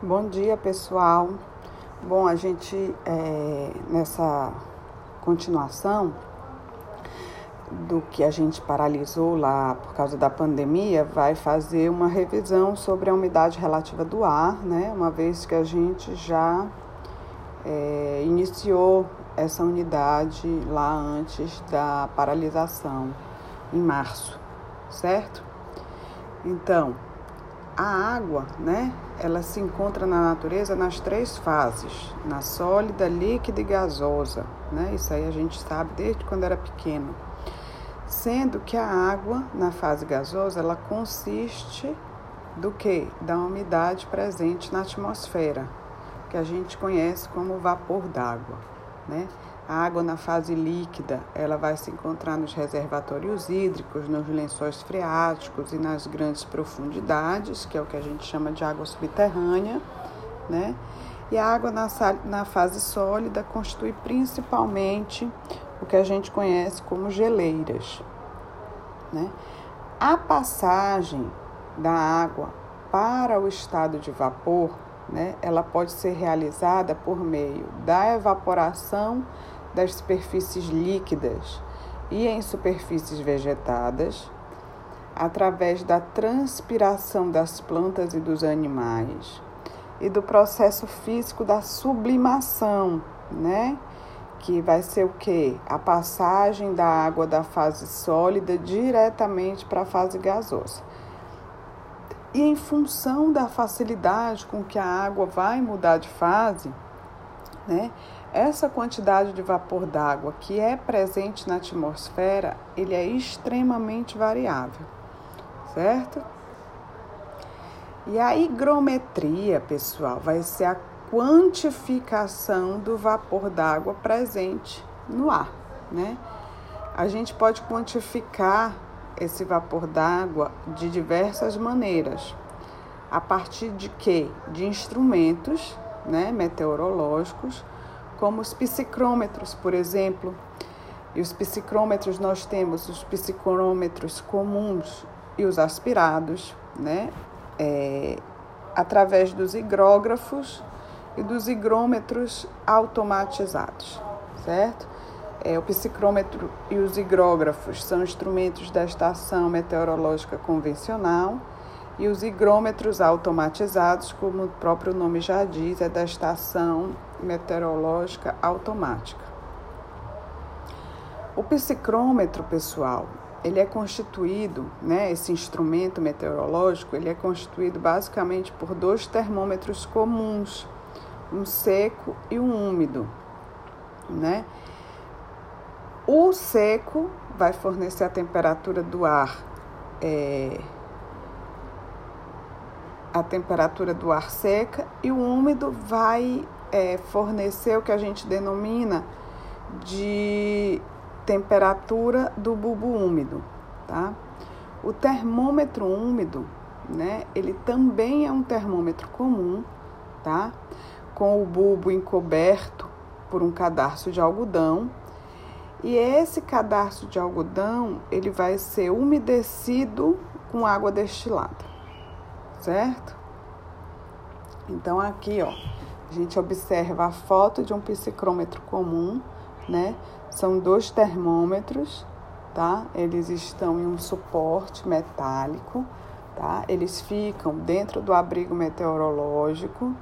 Bom dia, pessoal. Bom, a gente é, nessa continuação do que a gente paralisou lá por causa da pandemia, vai fazer uma revisão sobre a umidade relativa do ar, né? Uma vez que a gente já é, iniciou essa unidade lá antes da paralisação, em março, certo? Então, a água, né? Ela se encontra na natureza nas três fases: na sólida, líquida e gasosa, né? Isso aí a gente sabe desde quando era pequeno. Sendo que a água na fase gasosa, ela consiste do que? Da umidade presente na atmosfera, que a gente conhece como vapor d'água, né? A água na fase líquida, ela vai se encontrar nos reservatórios hídricos, nos lençóis freáticos e nas grandes profundidades, que é o que a gente chama de água subterrânea, né? E a água na, na fase sólida constitui principalmente o que a gente conhece como geleiras, né? A passagem da água para o estado de vapor, né, ela pode ser realizada por meio da evaporação das superfícies líquidas e em superfícies vegetadas, através da transpiração das plantas e dos animais e do processo físico da sublimação, né? Que vai ser o que? A passagem da água da fase sólida diretamente para a fase gasosa. E em função da facilidade com que a água vai mudar de fase, né? Essa quantidade de vapor d'água que é presente na atmosfera, ele é extremamente variável, certo? E a higrometria, pessoal, vai ser a quantificação do vapor d'água presente no ar, né? A gente pode quantificar esse vapor d'água de diversas maneiras. A partir de quê? De instrumentos, né, meteorológicos, como os psicrômetros, por exemplo. E os psicrômetros nós temos os psicrômetros comuns e os aspirados, né? É, através dos higrógrafos e dos higrômetros automatizados, certo? É, o psicrômetro e os higrógrafos são instrumentos da estação meteorológica convencional e os higrômetros automatizados, como o próprio nome já diz, é da estação meteorológica automática. O psicrômetro, pessoal, ele é constituído, né, esse instrumento meteorológico, ele é constituído basicamente por dois termômetros comuns, um seco e um úmido, né? O seco vai fornecer a temperatura do ar, é, a temperatura do ar seca, e o úmido vai é, fornecer o que a gente denomina de temperatura do bulbo úmido, tá? O termômetro úmido, né, ele também é um termômetro comum, tá? Com o bulbo encoberto por um cadarço de algodão. E esse cadarço de algodão, ele vai ser umedecido com água destilada, certo? Então aqui, ó, a gente observa a foto de um psicrômetro comum, né? São dois termômetros, tá? Eles estão em um suporte metálico, tá? Eles ficam dentro do abrigo meteorológico,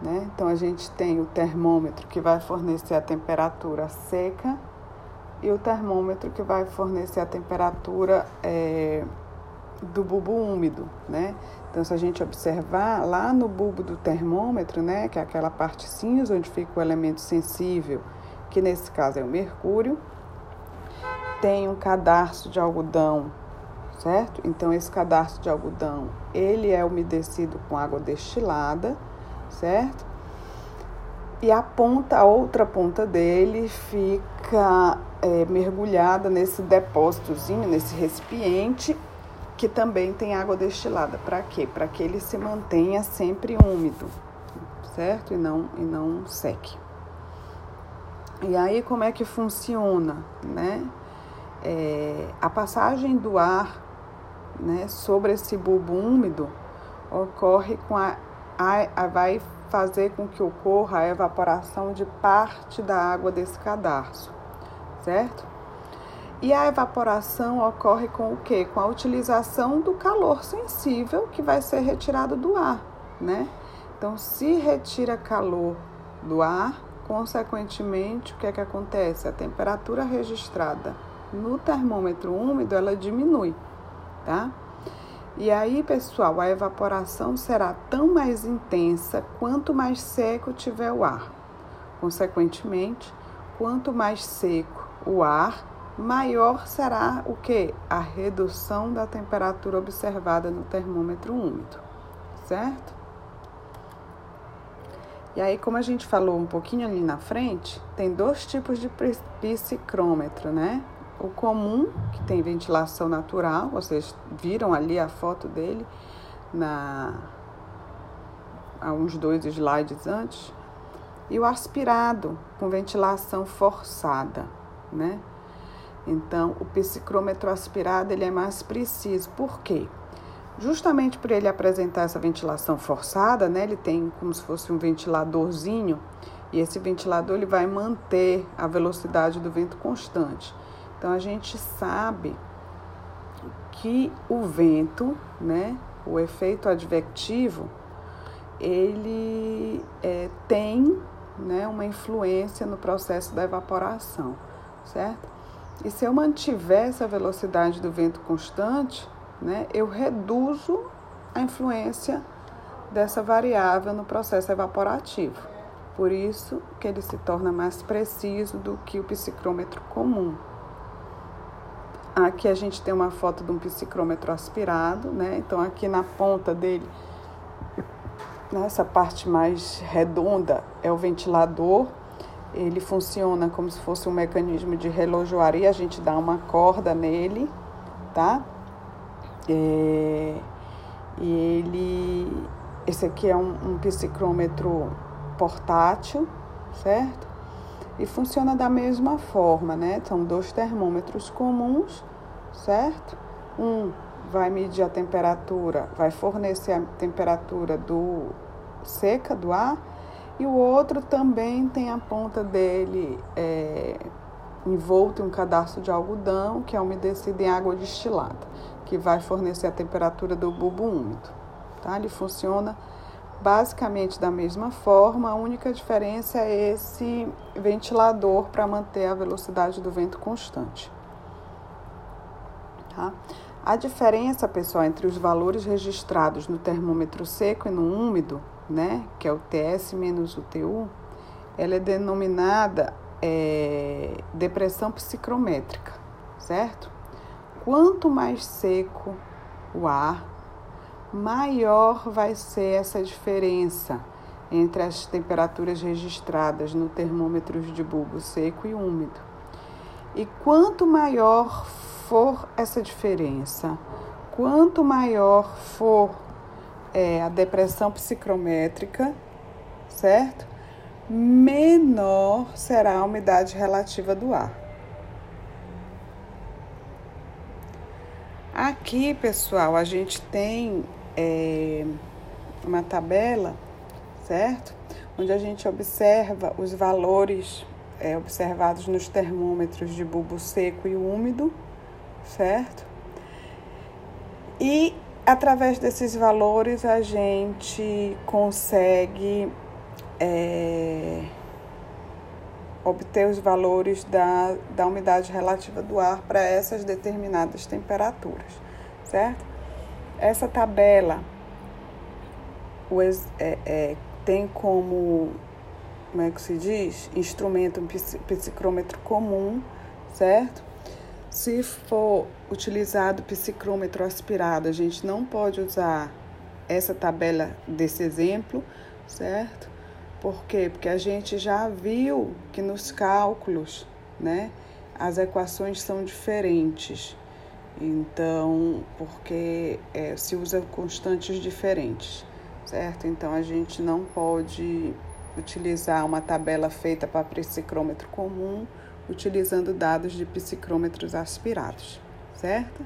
né? Então a gente tem o termômetro que vai fornecer a temperatura seca e o termômetro que vai fornecer a temperatura é, do bulbo úmido, né? Então, se a gente observar lá no bulbo do termômetro, né, que é aquela parte cinza onde fica o elemento sensível, que nesse caso é o mercúrio, tem um cadarço de algodão, certo? Então, esse cadarço de algodão, ele é umedecido com água destilada, certo? E a ponta, a outra ponta dele fica é, mergulhada nesse depósitozinho, nesse recipiente que também tem água destilada. Para quê? Para que ele se mantenha sempre úmido, certo? E não, e não seque. E aí, como é que funciona, né? É, a passagem do ar né, sobre esse bulbo úmido ocorre com a vai fazer com que ocorra a evaporação de parte da água desse cadarço, certo? E a evaporação ocorre com o quê? Com a utilização do calor sensível que vai ser retirado do ar, né? Então, se retira calor do ar, consequentemente, o que é que acontece? A temperatura registrada no termômetro úmido, ela diminui, tá? E aí, pessoal, a evaporação será tão mais intensa quanto mais seco tiver o ar. Consequentemente, quanto mais seco o ar, maior será o que? A redução da temperatura observada no termômetro úmido, certo? E aí, como a gente falou um pouquinho ali na frente, tem dois tipos de psicrômetro, né? O comum, que tem ventilação natural, vocês viram ali a foto dele na há uns dois slides antes, e o aspirado, com ventilação forçada, né? Então, o psicrômetro aspirado ele é mais preciso. Por quê? Justamente por ele apresentar essa ventilação forçada, né? Ele tem como se fosse um ventiladorzinho e esse ventilador ele vai manter a velocidade do vento constante. Então a gente sabe que o vento, né, o efeito advectivo, ele é, tem né, uma influência no processo da evaporação, certo? E se eu mantiver essa velocidade do vento constante, né, eu reduzo a influência dessa variável no processo evaporativo. Por isso que ele se torna mais preciso do que o psicrômetro comum. Aqui a gente tem uma foto de um psicrômetro aspirado, né? Então aqui na ponta dele, nessa parte mais redonda, é o ventilador ele funciona como se fosse um mecanismo de relojoaria, a gente dá uma corda nele, tá? É, e ele, esse aqui é um, um psicrômetro portátil, certo? E funciona da mesma forma, né? São dois termômetros comuns, certo? Um vai medir a temperatura, vai fornecer a temperatura do seca do ar e o outro também tem a ponta dele é, envolto em um cadastro de algodão, que é umedecido em água destilada, que vai fornecer a temperatura do bulbo úmido. Tá? Ele funciona basicamente da mesma forma, a única diferença é esse ventilador para manter a velocidade do vento constante. Tá? A diferença, pessoal, entre os valores registrados no termômetro seco e no úmido né, que é o TS menos o TU, ela é denominada é, depressão psicrométrica, certo? Quanto mais seco o ar, maior vai ser essa diferença entre as temperaturas registradas no termômetros de bulbo seco e úmido. E quanto maior for essa diferença, quanto maior for é a depressão psicrométrica, certo? Menor será a umidade relativa do ar. Aqui, pessoal, a gente tem é, uma tabela, certo? Onde a gente observa os valores é, observados nos termômetros de bulbo seco e úmido, certo? E através desses valores a gente consegue é, obter os valores da, da umidade relativa do ar para essas determinadas temperaturas, certo? Essa tabela o, é, é, tem como, como é que se diz? Instrumento um psicrômetro comum, certo? Se for utilizado psicrômetro aspirado, a gente não pode usar essa tabela desse exemplo, certo? Por quê? Porque a gente já viu que nos cálculos, né, as equações são diferentes. Então, porque é, se usa constantes diferentes, certo? Então a gente não pode utilizar uma tabela feita para psicrômetro comum utilizando dados de psicrômetros aspirados, certo?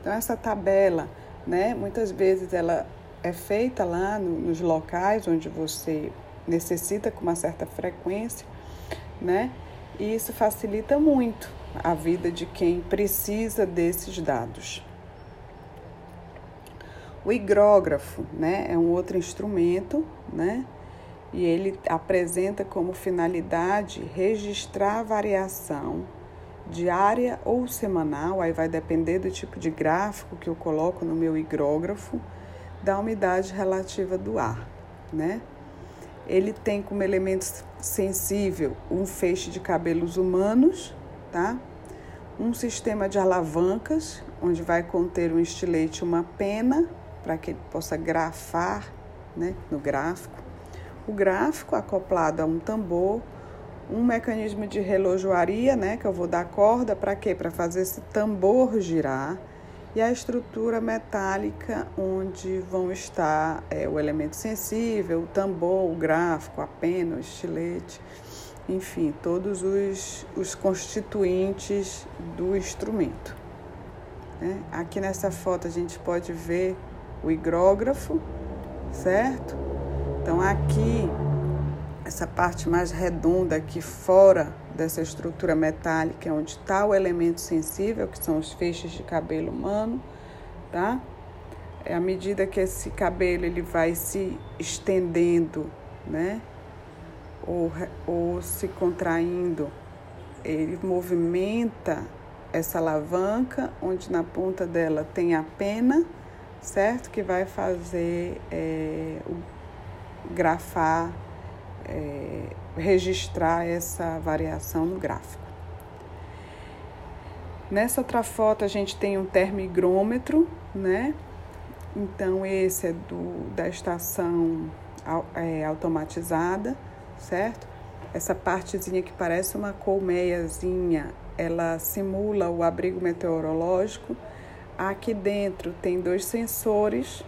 Então essa tabela, né, muitas vezes ela é feita lá no, nos locais onde você necessita com uma certa frequência, né? E isso facilita muito a vida de quem precisa desses dados. O higrógrafo, né, é um outro instrumento, né? E ele apresenta como finalidade registrar a variação diária ou semanal, aí vai depender do tipo de gráfico que eu coloco no meu higrógrafo, da umidade relativa do ar, né? Ele tem como elemento sensível um feixe de cabelos humanos, tá? Um sistema de alavancas, onde vai conter um estilete e uma pena, para que ele possa grafar né, no gráfico. O gráfico acoplado a um tambor, um mecanismo de relojoaria, né, que eu vou dar corda para quê? Para fazer esse tambor girar e a estrutura metálica onde vão estar é, o elemento sensível, o tambor, o gráfico, a pena, o estilete, enfim, todos os, os constituintes do instrumento. Né? Aqui nessa foto a gente pode ver o higrógrafo, certo? Então aqui, essa parte mais redonda aqui fora dessa estrutura metálica, onde está o elemento sensível, que são os feixes de cabelo humano, tá? É à medida que esse cabelo ele vai se estendendo, né? Ou, ou se contraindo, ele movimenta essa alavanca, onde na ponta dela tem a pena, certo? Que vai fazer é, grafar é, registrar essa variação no gráfico. Nessa outra foto a gente tem um termigrômetro, né? Então esse é do, da estação é, automatizada, certo? Essa partezinha que parece uma colmeiazinha, ela simula o abrigo meteorológico. Aqui dentro tem dois sensores,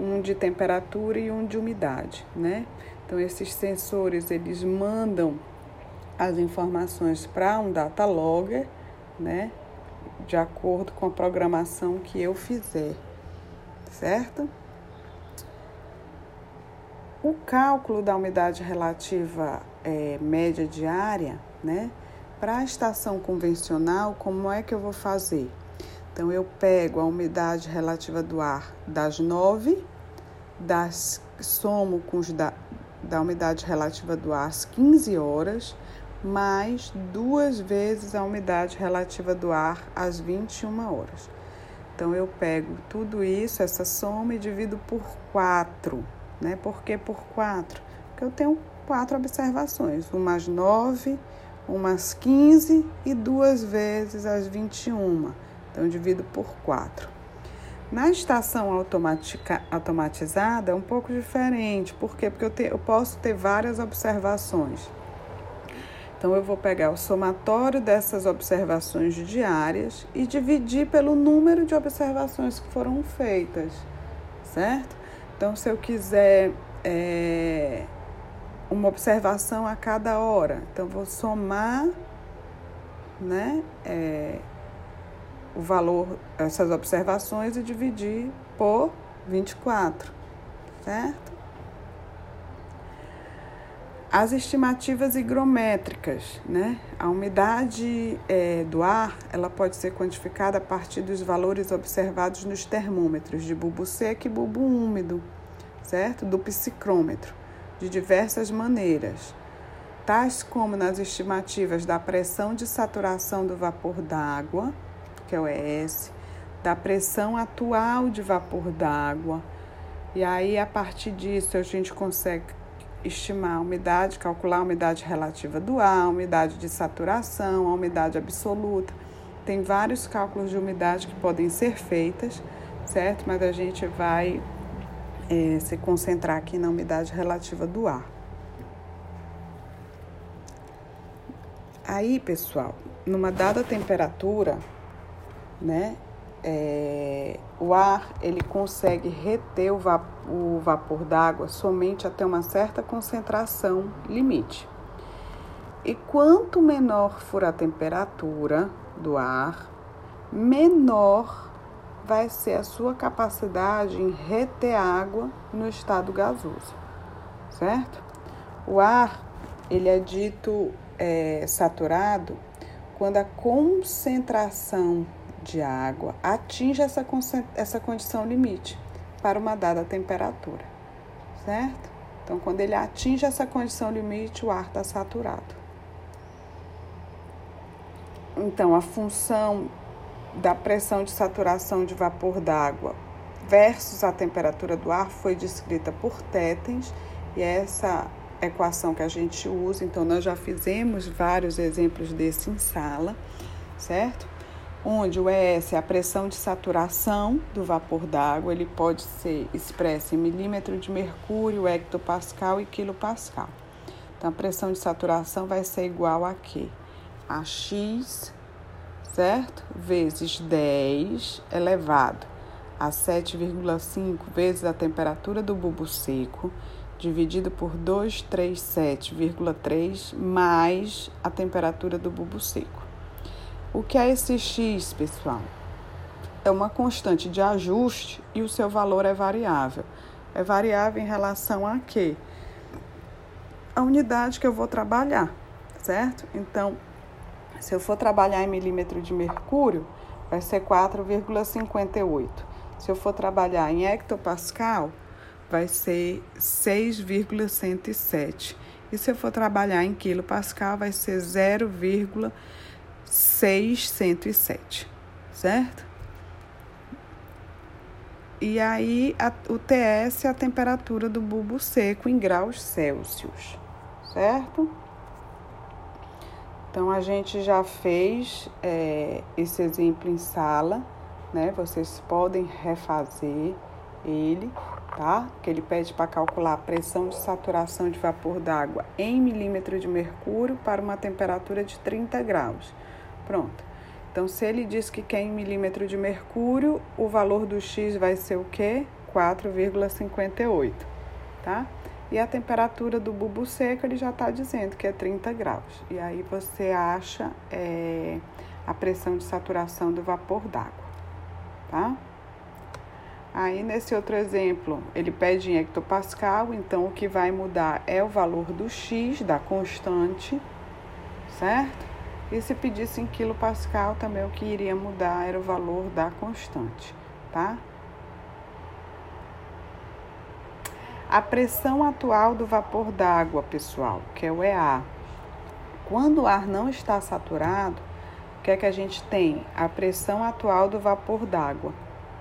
um de temperatura e um de umidade, né? Então esses sensores eles mandam as informações para um data logger, né? De acordo com a programação que eu fizer, certo? O cálculo da umidade relativa é, média diária, né? Para a estação convencional, como é que eu vou fazer? Então, eu pego a umidade relativa do ar das 9, das, somo com os da, da umidade relativa do ar às 15 horas, mais duas vezes a umidade relativa do ar às 21 horas. Então eu pego tudo isso, essa soma, e divido por 4. Né? Por que por 4? Porque eu tenho quatro observações, umas 9, umas 15 e duas vezes as 21. Então divido por 4. Na estação automatizada é um pouco diferente. Por quê? Porque eu, te, eu posso ter várias observações. Então, eu vou pegar o somatório dessas observações diárias e dividir pelo número de observações que foram feitas, certo? Então, se eu quiser é, uma observação a cada hora, então vou somar, né? É, o valor, essas observações e dividir por 24, certo? As estimativas higrométricas, né? A umidade é, do ar, ela pode ser quantificada a partir dos valores observados nos termômetros de bulbo seco e bulbo úmido, certo? Do psicrômetro, de diversas maneiras, tais como nas estimativas da pressão de saturação do vapor d'água, que é o ES, da pressão atual de vapor d'água. E aí, a partir disso, a gente consegue estimar a umidade, calcular a umidade relativa do ar, a umidade de saturação, a umidade absoluta. Tem vários cálculos de umidade que podem ser feitas, certo? Mas a gente vai é, se concentrar aqui na umidade relativa do ar. Aí, pessoal, numa dada temperatura, né? É, o ar ele consegue reter o, va o vapor d'água somente até uma certa concentração limite. E quanto menor for a temperatura do ar, menor vai ser a sua capacidade em reter água no estado gasoso, certo? O ar, ele é dito é, saturado quando a concentração de água atinge essa, essa condição limite para uma dada temperatura, certo? Então, quando ele atinge essa condição limite, o ar está saturado. Então, a função da pressão de saturação de vapor d'água versus a temperatura do ar foi descrita por Tetens e é essa equação que a gente usa. Então, nós já fizemos vários exemplos desse em sala, certo? Onde o ES é a pressão de saturação do vapor d'água, ele pode ser expresso em milímetro de mercúrio, hectopascal e quilopascal. Então, a pressão de saturação vai ser igual a quê? A X certo? Vezes 10 elevado a 7,5 vezes a temperatura do bulbo seco, dividido por 237,3 mais a temperatura do bulbo seco. O que é esse x, pessoal? É uma constante de ajuste e o seu valor é variável. É variável em relação a quê? A unidade que eu vou trabalhar, certo? Então, se eu for trabalhar em milímetro de mercúrio, vai ser 4,58. Se eu for trabalhar em hectopascal, vai ser 6,107. E se eu for trabalhar em quilopascal, vai ser 0,607, certo? E aí, a, o TS é a temperatura do bulbo seco em graus Celsius, certo? Então, a gente já fez é, esse exemplo em sala, né? Vocês podem refazer ele, tá? Que ele pede para calcular a pressão de saturação de vapor d'água em milímetro de mercúrio para uma temperatura de 30 graus. Pronto. Então, se ele diz que quer em milímetro de mercúrio, o valor do X vai ser o quê? 4,58, tá? E a temperatura do bulbo seco ele já está dizendo que é 30 graus. E aí você acha é, a pressão de saturação do vapor d'água, tá? Aí nesse outro exemplo, ele pede em hectopascal, então o que vai mudar é o valor do X da constante, certo? E se pedisse em quilopascal, também o que iria mudar era o valor da constante, tá? A pressão atual do vapor d'água, pessoal, que é o EA. Quando o ar não está saturado, o que é que a gente tem? A pressão atual do vapor d'água,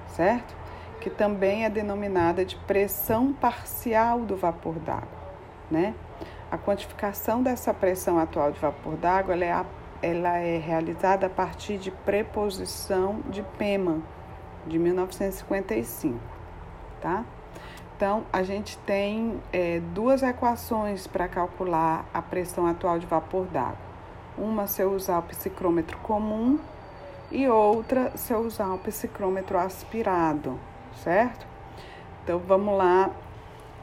certo? Que também é denominada de pressão parcial do vapor d'água, né? A quantificação dessa pressão atual de vapor d'água é ela é realizada a partir de preposição de Pema, de 1955, tá? Então, a gente tem é, duas equações para calcular a pressão atual de vapor d'água. Uma se eu usar o psicrômetro comum e outra se eu usar o psicrômetro aspirado, certo? Então, vamos lá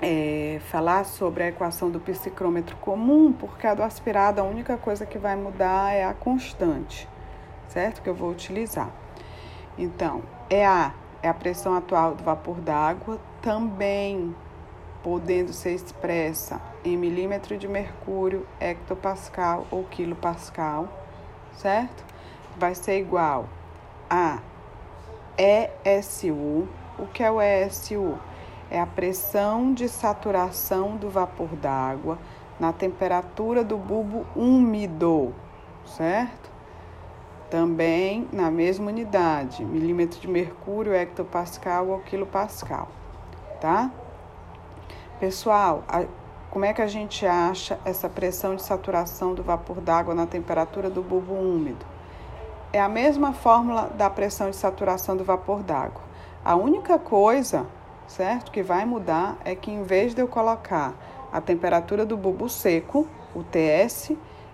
é, falar sobre a equação do psicrômetro comum, porque a do aspirado, a única coisa que vai mudar é a constante, certo? Que eu vou utilizar. Então, é a é a pressão atual do vapor d'água, também podendo ser expressa em milímetro de mercúrio, hectopascal ou quilopascal, certo? Vai ser igual a ESU. O que é o ESU? É a pressão de saturação do vapor d'água na temperatura do bulbo úmido, certo? Também na mesma unidade, milímetro de mercúrio, hectopascal ou quilopascal, tá? Pessoal, a, como é que a gente acha essa pressão de saturação do vapor d'água na temperatura do bulbo úmido? É a mesma fórmula da pressão de saturação do vapor d'água. A única coisa, certo, que vai mudar é que em vez de eu colocar a temperatura do bulbo seco, o TS,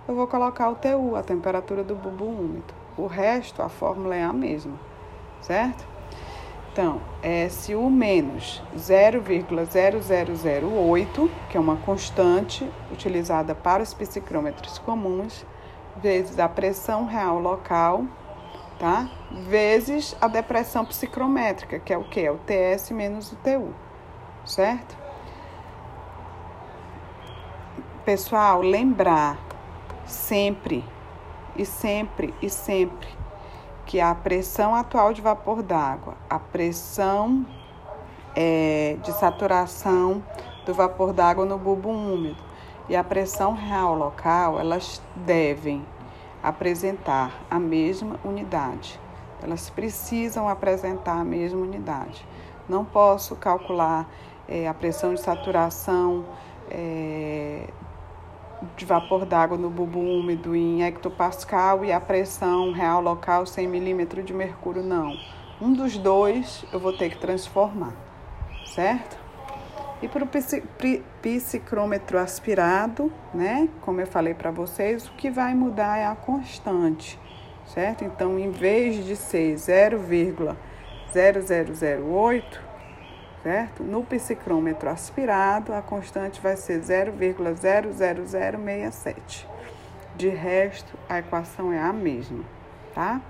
eu vou colocar o TU, a temperatura do bulbo úmido. O resto, a fórmula é a mesma, certo? Então, SU menos 0,0008, que é uma constante utilizada para os psicrômetros comuns, vezes a pressão real local, tá? Vezes a depressão psicrométrica, que é o que? É o TS menos o TU, certo? Pessoal, lembrar sempre e sempre e sempre que a pressão atual de vapor d'água, a pressão é, de saturação do vapor d'água no bulbo úmido e a pressão real local, elas devem apresentar a mesma unidade. Elas precisam apresentar a mesma unidade. Não posso calcular é, a pressão de saturação é, de vapor d'água no bulbo úmido em hectopascal e a pressão real local 100 milímetros de mercúrio, não. Um dos dois eu vou ter que transformar, certo? E para o psicrômetro aspirado, né? Como eu falei para vocês, o que vai mudar é a constante, certo? Então, em vez de ser 0,0008, certo? No psicrômetro aspirado, a constante vai ser 0,00067. De resto, a equação é a mesma, tá?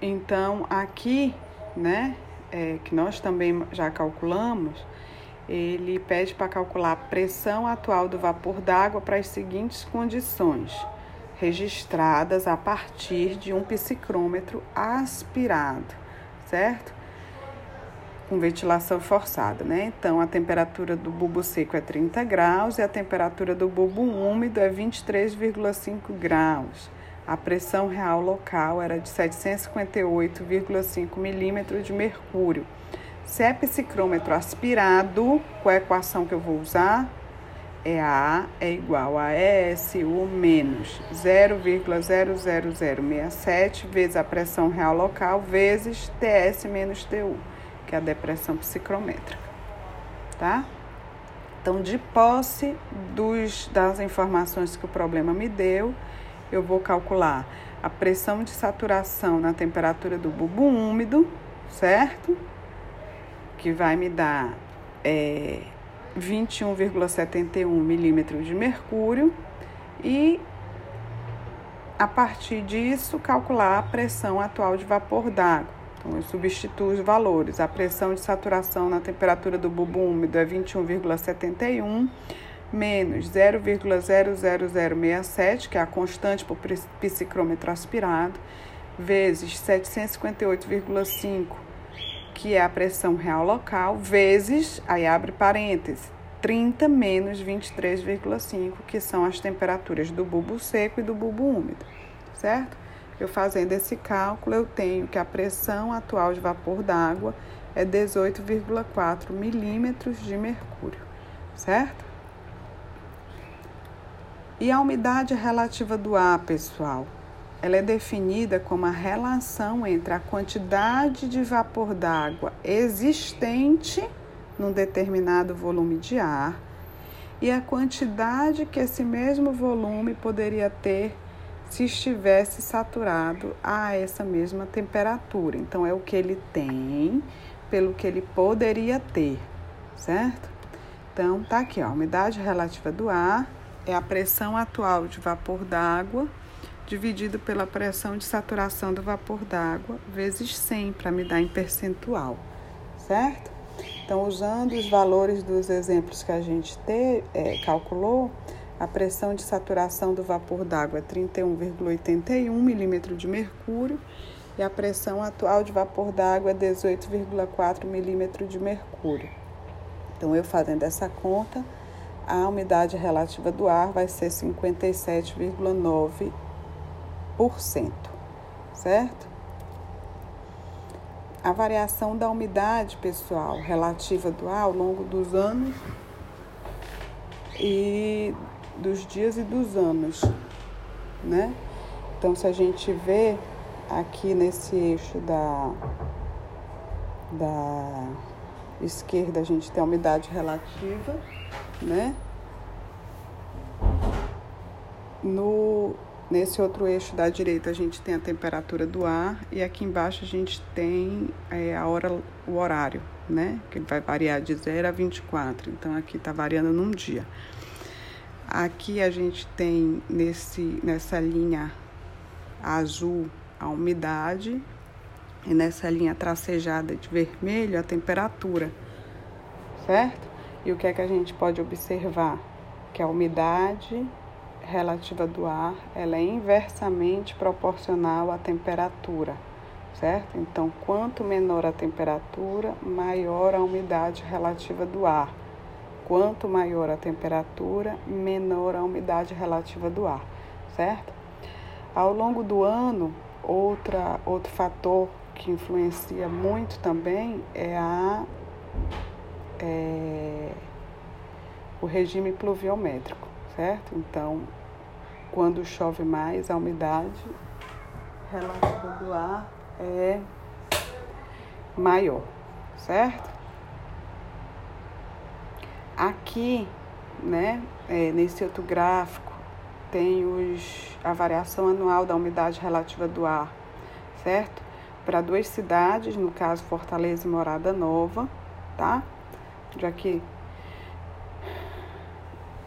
Então, aqui, né, é, que nós também já calculamos, ele pede para calcular a pressão atual do vapor d'água para as seguintes condições registradas a partir de um psicrômetro aspirado, certo? Com ventilação forçada, né? Então, a temperatura do bulbo seco é 30 graus e a temperatura do bulbo úmido é 23,5 graus. A pressão real local era de 758,5 milímetros de mercúrio. Se é psicrômetro aspirado, qual é a equação que eu vou usar? é A é igual a ESU menos 0,00067 vezes a pressão real local vezes TS menos TU, que é a depressão psicrométrica, tá? Então, de posse dos, das informações que o problema me deu, eu vou calcular a pressão de saturação na temperatura do bulbo úmido, certo? Que vai me dar é, 21,71 milímetros de mercúrio e a partir disso calcular a pressão atual de vapor d'água. Então eu substituo os valores. A pressão de saturação na temperatura do bulbo úmido é 21,71 menos 0,00067, que é a constante por psicrômetro aspirado, vezes 758,5 que é a pressão real local, vezes, aí abre parênteses, 30 menos 23,5, que são as temperaturas do bulbo seco e do bulbo úmido, certo? Eu fazendo esse cálculo, eu tenho que a pressão atual de vapor d'água é 18,4 milímetros de mercúrio, certo? E a umidade relativa do ar, pessoal? ela é definida como a relação entre a quantidade de vapor d'água existente num determinado volume de ar e a quantidade que esse mesmo volume poderia ter se estivesse saturado a essa mesma temperatura. Então, é o que ele tem pelo que ele poderia ter, certo? Então, tá aqui, ó, a umidade relativa do ar é a pressão atual de vapor d'água dividido pela pressão de saturação do vapor d'água, vezes 100, para me dar em percentual, certo? Então, usando os valores dos exemplos que a gente te, é, calculou, a pressão de saturação do vapor d'água é 31,81 milímetro de mercúrio e a pressão atual de vapor d'água é 18,4 milímetro de mercúrio. Então, eu fazendo essa conta, a umidade relativa do ar vai ser 57,9 certo? A variação da umidade, pessoal, relativa do ar ao longo dos anos e dos dias e dos anos, né? Então, se a gente vê aqui nesse eixo da, da esquerda, a gente tem a umidade relativa, né? No, Nesse outro eixo da direita a gente tem a temperatura do ar e aqui embaixo a gente tem é, a hora, o horário, né? Que vai variar de 0 a 24. Então aqui está variando num dia. Aqui a gente tem nesse, nessa linha azul a umidade e nessa linha tracejada de vermelho a temperatura, certo? E o que é que a gente pode observar? Que a umidade relativa do ar ela é inversamente proporcional à temperatura, certo? Então, quanto menor a temperatura, maior a umidade relativa do ar. Quanto maior a temperatura, menor a umidade relativa do ar, certo? Ao longo do ano, outra, outro fator que influencia muito também é, a, é o regime pluviométrico, certo? Então, quando chove mais, a umidade relativa do ar é maior, certo? Aqui, né, é, nesse outro gráfico, tem os, a variação anual da umidade relativa do ar, certo? Para duas cidades, no caso Fortaleza e Morada Nova, tá? Já que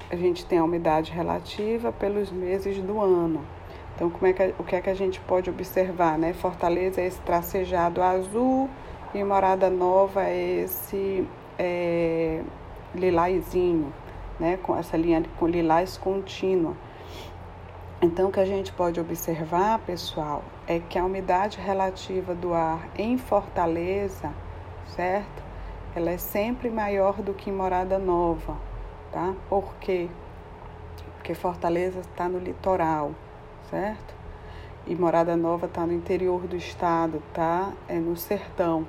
a gente tem a umidade relativa pelos meses do ano. Então, como é que, o que é que a gente pode observar, né? Fortaleza é esse tracejado azul e Morada Nova é esse é, lilazinho, né, com essa linha com lilás contínua. Então, o que a gente pode observar, pessoal, é que a umidade relativa do ar em Fortaleza, certo? Ela é sempre maior do que em Morada Nova, tá? Por quê? Porque Fortaleza está no litoral, certo? E Morada Nova está no interior do estado, tá? É no sertão.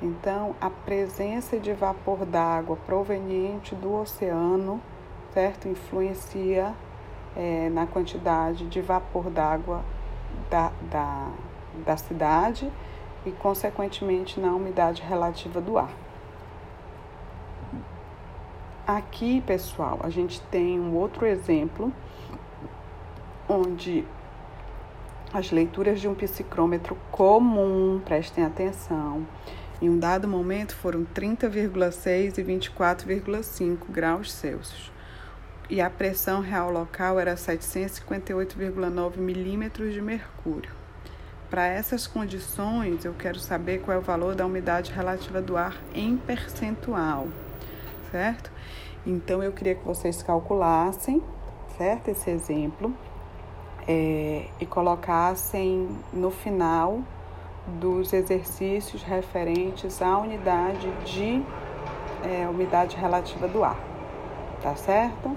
Então, a presença de vapor d'água proveniente do oceano, certo? Influencia é, na quantidade de vapor d'água da, da, da cidade e, consequentemente, na umidade relativa do ar. Aqui, pessoal, a gente tem um outro exemplo onde as leituras de um psicrômetro comum, prestem atenção, em um dado momento foram 30,6 e 24,5 graus Celsius. E a pressão real local era 758,9 milímetros de mercúrio. Para essas condições, eu quero saber qual é o valor da umidade relativa do ar em percentual, certo? Então, eu queria que vocês calculassem, certo? Esse exemplo é, e colocassem no final dos exercícios referentes à unidade de é, umidade relativa do ar. Tá certo?